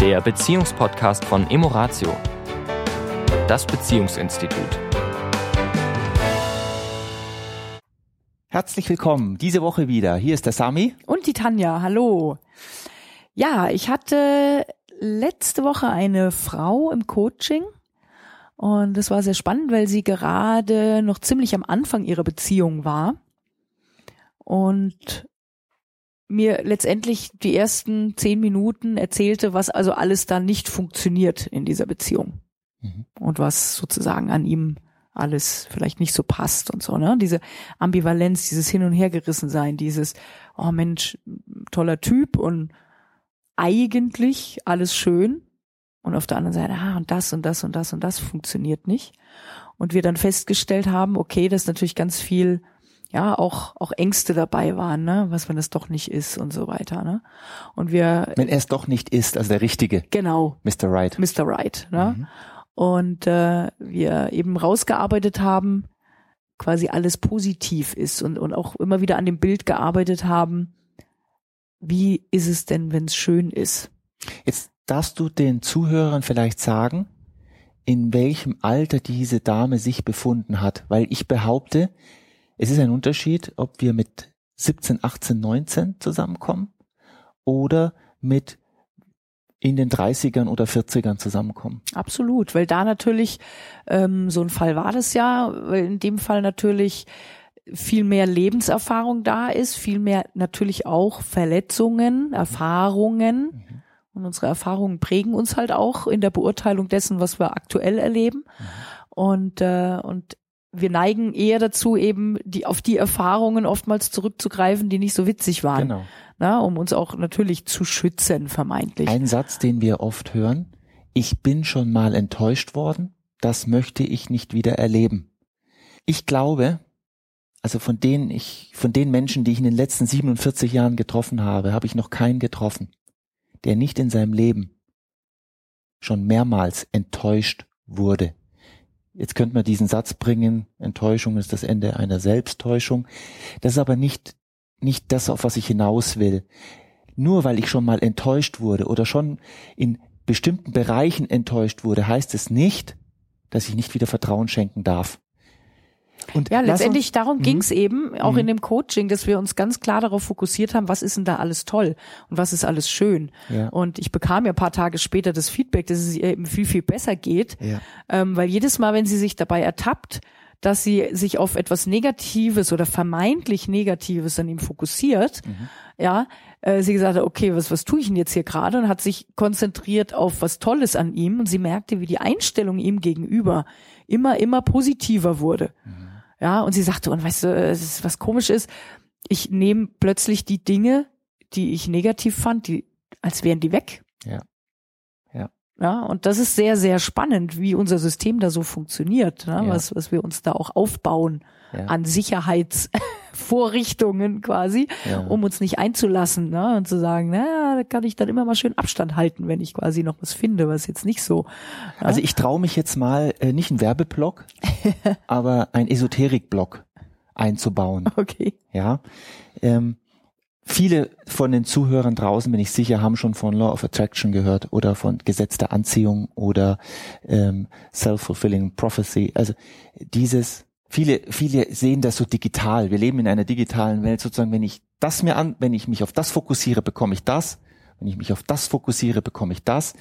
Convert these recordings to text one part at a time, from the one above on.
der Beziehungspodcast von Emoratio, das Beziehungsinstitut. Herzlich willkommen, diese Woche wieder. Hier ist der Sami. Und die Tanja, hallo. Ja, ich hatte letzte Woche eine Frau im Coaching und das war sehr spannend, weil sie gerade noch ziemlich am Anfang ihrer Beziehung war und mir letztendlich die ersten zehn Minuten erzählte, was also alles da nicht funktioniert in dieser Beziehung mhm. und was sozusagen an ihm alles vielleicht nicht so passt und so, ne? Diese Ambivalenz, dieses Hin- und Hergerissen sein, dieses, oh Mensch, toller Typ und eigentlich alles schön und auf der anderen Seite, ah, und das und das und das und das funktioniert nicht. Und wir dann festgestellt haben, okay, dass natürlich ganz viel, ja, auch, auch Ängste dabei waren, ne, was wenn es doch nicht ist und so weiter, ne. Und wir. Wenn er es doch nicht ist, also der Richtige. Genau. Mr. Right. Mr. Right, ne. Mhm. Und äh, wir eben rausgearbeitet haben, quasi alles positiv ist und, und auch immer wieder an dem Bild gearbeitet haben, wie ist es denn, wenn es schön ist? Jetzt darfst du den Zuhörern vielleicht sagen, in welchem Alter diese Dame sich befunden hat, weil ich behaupte, es ist ein Unterschied, ob wir mit 17, 18, 19 zusammenkommen oder mit in den 30ern oder 40ern zusammenkommen. Absolut, weil da natürlich ähm, so ein Fall war das ja, weil in dem Fall natürlich viel mehr Lebenserfahrung da ist, viel mehr natürlich auch Verletzungen, Erfahrungen. Mhm. Und unsere Erfahrungen prägen uns halt auch in der Beurteilung dessen, was wir aktuell erleben. Mhm. Und, äh, und wir neigen eher dazu, eben die, auf die Erfahrungen oftmals zurückzugreifen, die nicht so witzig waren. Genau. Na, um uns auch natürlich zu schützen, vermeintlich. Ein Satz, den wir oft hören. Ich bin schon mal enttäuscht worden. Das möchte ich nicht wieder erleben. Ich glaube, also von denen ich, von den Menschen, die ich in den letzten 47 Jahren getroffen habe, habe ich noch keinen getroffen, der nicht in seinem Leben schon mehrmals enttäuscht wurde. Jetzt könnte man diesen Satz bringen, Enttäuschung ist das Ende einer Selbsttäuschung. Das ist aber nicht, nicht das, auf was ich hinaus will. Nur weil ich schon mal enttäuscht wurde oder schon in bestimmten Bereichen enttäuscht wurde, heißt es nicht, dass ich nicht wieder Vertrauen schenken darf. Und ja, letztendlich darum ging es eben, auch in mhm. dem Coaching, dass wir uns ganz klar darauf fokussiert haben, was ist denn da alles toll und was ist alles schön. Ja. Und ich bekam ja paar Tage später das Feedback, dass es ihr eben viel, viel besser geht, ja. ähm, weil jedes Mal, wenn sie sich dabei ertappt, dass sie sich auf etwas Negatives oder vermeintlich Negatives an ihm fokussiert, mhm. ja, äh, sie gesagt hat, okay, was, was tue ich denn jetzt hier gerade? Und hat sich konzentriert auf was Tolles an ihm und sie merkte, wie die Einstellung ihm gegenüber immer, immer positiver wurde. Mhm. Ja, und sie sagte, und weißt du, es was komisch ist, ich nehme plötzlich die Dinge, die ich negativ fand, die, als wären die weg. Ja. Ja. Ja, und das ist sehr, sehr spannend, wie unser System da so funktioniert, ne? ja. was, was wir uns da auch aufbauen ja. an Sicherheitsvorrichtungen quasi, ja. um uns nicht einzulassen ne? und zu sagen, na, da kann ich dann immer mal schön Abstand halten, wenn ich quasi noch was finde, was jetzt nicht so. Ja? Also ich traue mich jetzt mal äh, nicht einen Werbeblock, aber ein Esoterikblock einzubauen. Okay. Ja. Ähm, Viele von den Zuhörern draußen, bin ich sicher, haben schon von Law of Attraction gehört oder von Gesetz der Anziehung oder ähm, Self-Fulfilling Prophecy. Also dieses viele, viele sehen das so digital. Wir leben in einer digitalen Welt sozusagen. Wenn ich das mir an, wenn ich mich auf das fokussiere, bekomme ich das. Wenn ich mich auf das fokussiere, bekomme ich das.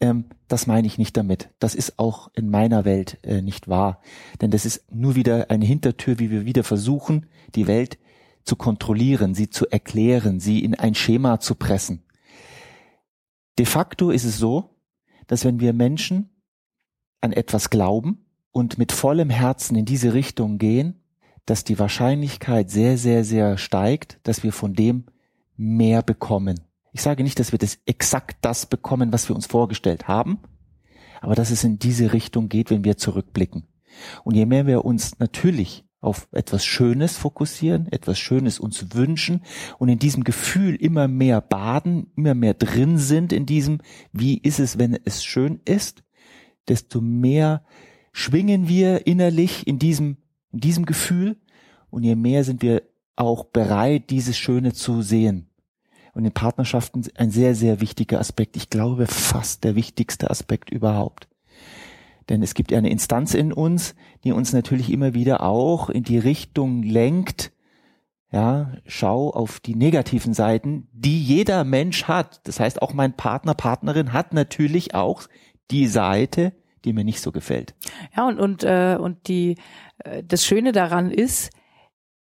Ähm, das meine ich nicht damit. Das ist auch in meiner Welt äh, nicht wahr. Denn das ist nur wieder eine Hintertür, wie wir wieder versuchen, die Welt zu kontrollieren, sie zu erklären, sie in ein Schema zu pressen. De facto ist es so, dass wenn wir Menschen an etwas glauben, und mit vollem Herzen in diese Richtung gehen, dass die Wahrscheinlichkeit sehr, sehr, sehr steigt, dass wir von dem mehr bekommen. Ich sage nicht, dass wir das exakt das bekommen, was wir uns vorgestellt haben, aber dass es in diese Richtung geht, wenn wir zurückblicken. Und je mehr wir uns natürlich auf etwas Schönes fokussieren, etwas Schönes uns wünschen und in diesem Gefühl immer mehr baden, immer mehr drin sind in diesem, wie ist es, wenn es schön ist, desto mehr schwingen wir innerlich in diesem, in diesem Gefühl und je mehr sind wir auch bereit, dieses Schöne zu sehen. und in Partnerschaften ein sehr, sehr wichtiger Aspekt. Ich glaube fast der wichtigste Aspekt überhaupt. Denn es gibt eine Instanz in uns, die uns natürlich immer wieder auch in die Richtung lenkt, ja, schau auf die negativen Seiten, die jeder Mensch hat. Das heißt, auch mein Partner, Partnerin hat natürlich auch die Seite, die mir nicht so gefällt. Ja, und, und, äh, und die, äh, das Schöne daran ist,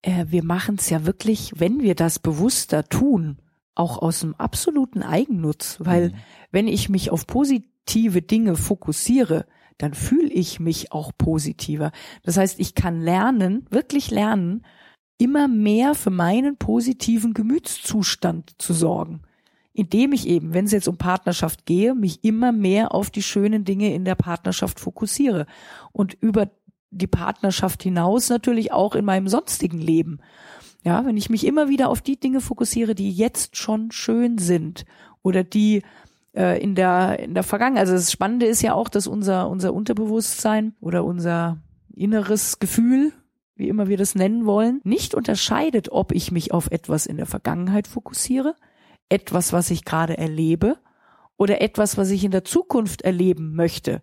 äh, wir machen es ja wirklich, wenn wir das bewusster tun, auch aus dem absoluten Eigennutz, weil mhm. wenn ich mich auf positive Dinge fokussiere, dann fühle ich mich auch positiver. Das heißt, ich kann lernen, wirklich lernen, immer mehr für meinen positiven Gemütszustand zu sorgen. Indem ich eben, wenn es jetzt um Partnerschaft gehe, mich immer mehr auf die schönen Dinge in der Partnerschaft fokussiere und über die Partnerschaft hinaus natürlich auch in meinem sonstigen Leben. Ja, wenn ich mich immer wieder auf die Dinge fokussiere, die jetzt schon schön sind oder die äh, in der in der Vergangenheit. Also das Spannende ist ja auch, dass unser unser Unterbewusstsein oder unser inneres Gefühl, wie immer wir das nennen wollen, nicht unterscheidet, ob ich mich auf etwas in der Vergangenheit fokussiere, etwas, was ich gerade erlebe, oder etwas, was ich in der Zukunft erleben möchte.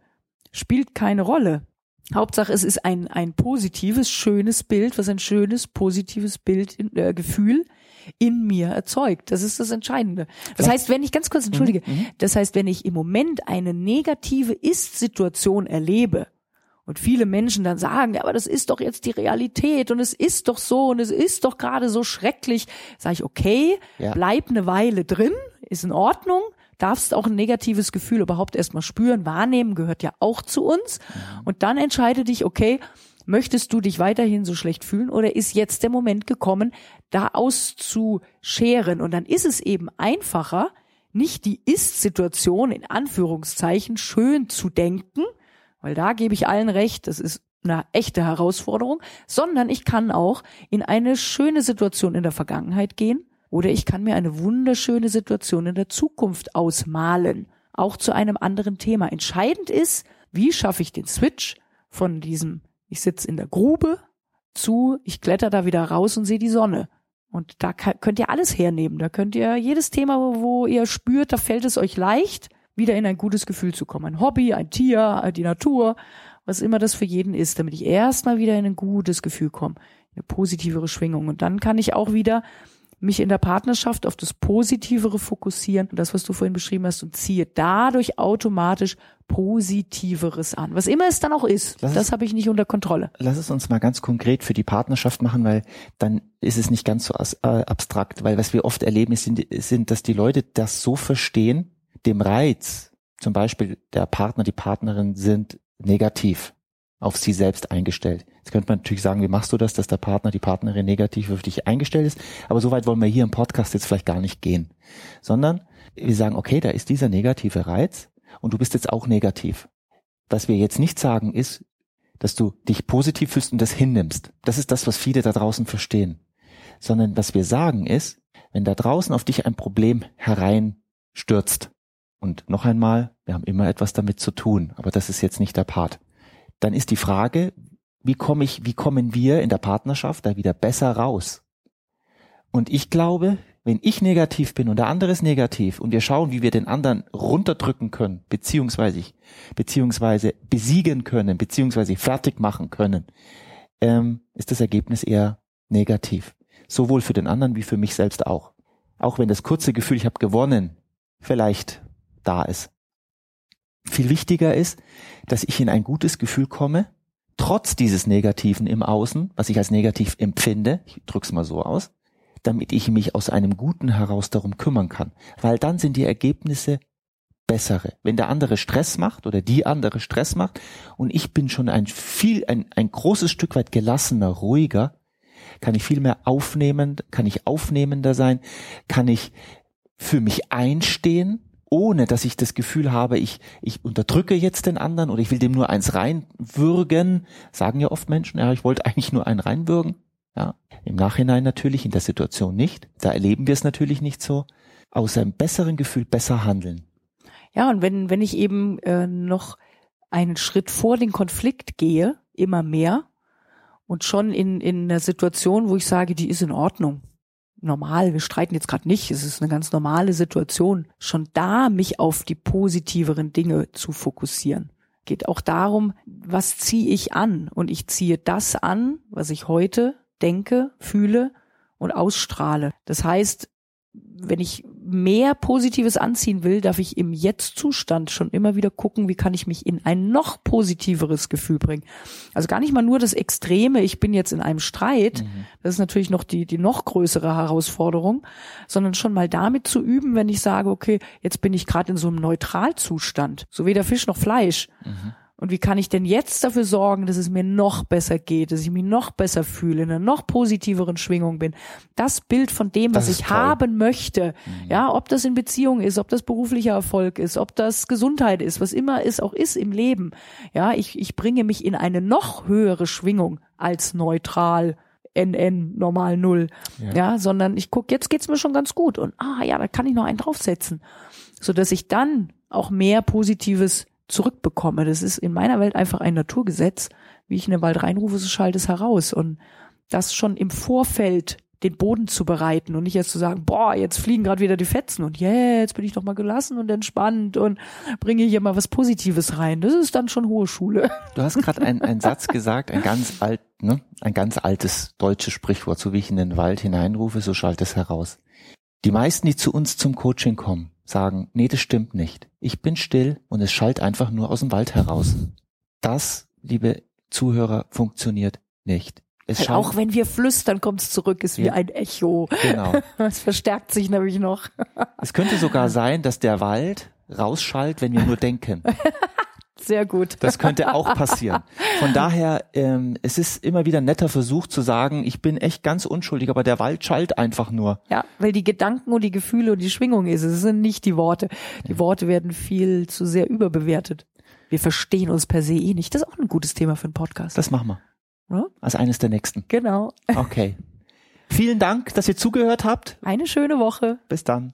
Spielt keine Rolle. Hauptsache, es ist ein, ein positives, schönes Bild, was ein schönes, positives Bild, in, äh, Gefühl in mir erzeugt. Das ist das Entscheidende. Das heißt, wenn ich ganz kurz entschuldige, mhm, mhm. das heißt, wenn ich im Moment eine negative Ist-Situation erlebe, und viele Menschen dann sagen, ja, aber das ist doch jetzt die Realität und es ist doch so und es ist doch gerade so schrecklich, sage ich, okay, ja. bleib eine Weile drin, ist in Ordnung, darfst auch ein negatives Gefühl überhaupt erstmal spüren, wahrnehmen, gehört ja auch zu uns. Mhm. Und dann entscheide dich, okay, möchtest du dich weiterhin so schlecht fühlen oder ist jetzt der Moment gekommen, da auszuscheren? Und dann ist es eben einfacher, nicht die Ist-Situation in Anführungszeichen schön zu denken, weil da gebe ich allen recht, das ist eine echte Herausforderung, sondern ich kann auch in eine schöne Situation in der Vergangenheit gehen oder ich kann mir eine wunderschöne Situation in der Zukunft ausmalen, auch zu einem anderen Thema. Entscheidend ist, wie schaffe ich den Switch von diesem, ich sitze in der Grube, zu, ich kletter da wieder raus und sehe die Sonne. Und da könnt ihr alles hernehmen. Da könnt ihr jedes Thema, wo ihr spürt, da fällt es euch leicht, wieder in ein gutes Gefühl zu kommen. Ein Hobby, ein Tier, die Natur, was immer das für jeden ist, damit ich erstmal wieder in ein gutes Gefühl komme, eine positivere Schwingung. Und dann kann ich auch wieder mich in der Partnerschaft auf das Positivere fokussieren, das, was du vorhin beschrieben hast, und ziehe dadurch automatisch Positiveres an. Was immer es dann auch ist, lass das habe ich nicht unter Kontrolle. Lass es uns mal ganz konkret für die Partnerschaft machen, weil dann ist es nicht ganz so äh, abstrakt, weil was wir oft erleben, sind, sind, dass die Leute das so verstehen, dem Reiz, zum Beispiel der Partner, die Partnerin sind negativ auf sie selbst eingestellt. Jetzt könnte man natürlich sagen, wie machst du das, dass der Partner, die Partnerin negativ auf dich eingestellt ist? Aber so weit wollen wir hier im Podcast jetzt vielleicht gar nicht gehen. Sondern wir sagen, okay, da ist dieser negative Reiz und du bist jetzt auch negativ. Was wir jetzt nicht sagen ist, dass du dich positiv fühlst und das hinnimmst. Das ist das, was viele da draußen verstehen. Sondern was wir sagen ist, wenn da draußen auf dich ein Problem hereinstürzt, und noch einmal, wir haben immer etwas damit zu tun, aber das ist jetzt nicht der Part dann ist die Frage, wie komme ich, wie kommen wir in der Partnerschaft da wieder besser raus? Und ich glaube, wenn ich negativ bin und der andere ist negativ und wir schauen, wie wir den anderen runterdrücken können, beziehungsweise, beziehungsweise besiegen können, beziehungsweise fertig machen können, ähm, ist das Ergebnis eher negativ. Sowohl für den anderen wie für mich selbst auch. Auch wenn das kurze Gefühl, ich habe gewonnen, vielleicht da ist. Viel wichtiger ist, dass ich in ein gutes Gefühl komme, trotz dieses Negativen im Außen, was ich als negativ empfinde, ich drück's mal so aus, damit ich mich aus einem Guten heraus darum kümmern kann. Weil dann sind die Ergebnisse bessere. Wenn der andere Stress macht oder die andere Stress macht und ich bin schon ein viel, ein, ein großes Stück weit gelassener, ruhiger, kann ich viel mehr aufnehmen, kann ich aufnehmender sein, kann ich für mich einstehen, ohne dass ich das Gefühl habe, ich, ich unterdrücke jetzt den anderen oder ich will dem nur eins reinwürgen, sagen ja oft Menschen, ja, ich wollte eigentlich nur einen reinwürgen. Ja, im Nachhinein natürlich, in der Situation nicht. Da erleben wir es natürlich nicht so. Aus einem besseren Gefühl besser handeln. Ja, und wenn, wenn ich eben äh, noch einen Schritt vor den Konflikt gehe, immer mehr, und schon in, in einer Situation, wo ich sage, die ist in Ordnung. Normal, wir streiten jetzt gerade nicht, es ist eine ganz normale Situation, schon da mich auf die positiveren Dinge zu fokussieren. Geht auch darum, was ziehe ich an? Und ich ziehe das an, was ich heute denke, fühle und ausstrahle. Das heißt, wenn ich mehr Positives anziehen will, darf ich im Jetzt-Zustand schon immer wieder gucken, wie kann ich mich in ein noch positiveres Gefühl bringen. Also gar nicht mal nur das Extreme, ich bin jetzt in einem Streit, mhm. das ist natürlich noch die, die noch größere Herausforderung, sondern schon mal damit zu üben, wenn ich sage, okay, jetzt bin ich gerade in so einem Neutralzustand, so weder Fisch noch Fleisch. Mhm und wie kann ich denn jetzt dafür sorgen, dass es mir noch besser geht, dass ich mich noch besser fühle, in einer noch positiveren Schwingung bin? Das Bild von dem, was ich toll. haben möchte, mhm. ja, ob das in Beziehung ist, ob das beruflicher Erfolg ist, ob das Gesundheit ist, was immer es auch ist im Leben. Ja, ich, ich bringe mich in eine noch höhere Schwingung als neutral. NN normal null, ja, ja sondern ich guck, jetzt geht's mir schon ganz gut und ah ja, da kann ich noch einen draufsetzen, so dass ich dann auch mehr Positives zurückbekomme. Das ist in meiner Welt einfach ein Naturgesetz. Wie ich in den Wald reinrufe, so schallt es heraus. Und das schon im Vorfeld den Boden zu bereiten und nicht erst zu sagen, boah, jetzt fliegen gerade wieder die Fetzen und yeah, jetzt bin ich doch mal gelassen und entspannt und bringe hier mal was Positives rein. Das ist dann schon hohe Schule. Du hast gerade einen, Satz gesagt, ein ganz alt, ne, ein ganz altes deutsches Sprichwort, so wie ich in den Wald hineinrufe, so schallt es heraus. Die meisten, die zu uns zum Coaching kommen, sagen, nee, das stimmt nicht. Ich bin still und es schallt einfach nur aus dem Wald heraus. Das, liebe Zuhörer, funktioniert nicht. Es auch wenn wir flüstern, kommt es zurück, ist wie ja. ein Echo. Genau. Es verstärkt sich nämlich noch. Es könnte sogar sein, dass der Wald rausschallt, wenn wir nur denken. Sehr gut. Das könnte auch passieren. Von daher, ähm, es ist immer wieder ein netter Versuch zu sagen, ich bin echt ganz unschuldig, aber der Wald schallt einfach nur. Ja, weil die Gedanken und die Gefühle und die Schwingung ist, es sind nicht die Worte. Die Worte werden viel zu sehr überbewertet. Wir verstehen uns per se eh nicht. Das ist auch ein gutes Thema für einen Podcast. Das machen wir. Ja? Als eines der nächsten. Genau. Okay. Vielen Dank, dass ihr zugehört habt. Eine schöne Woche. Bis dann.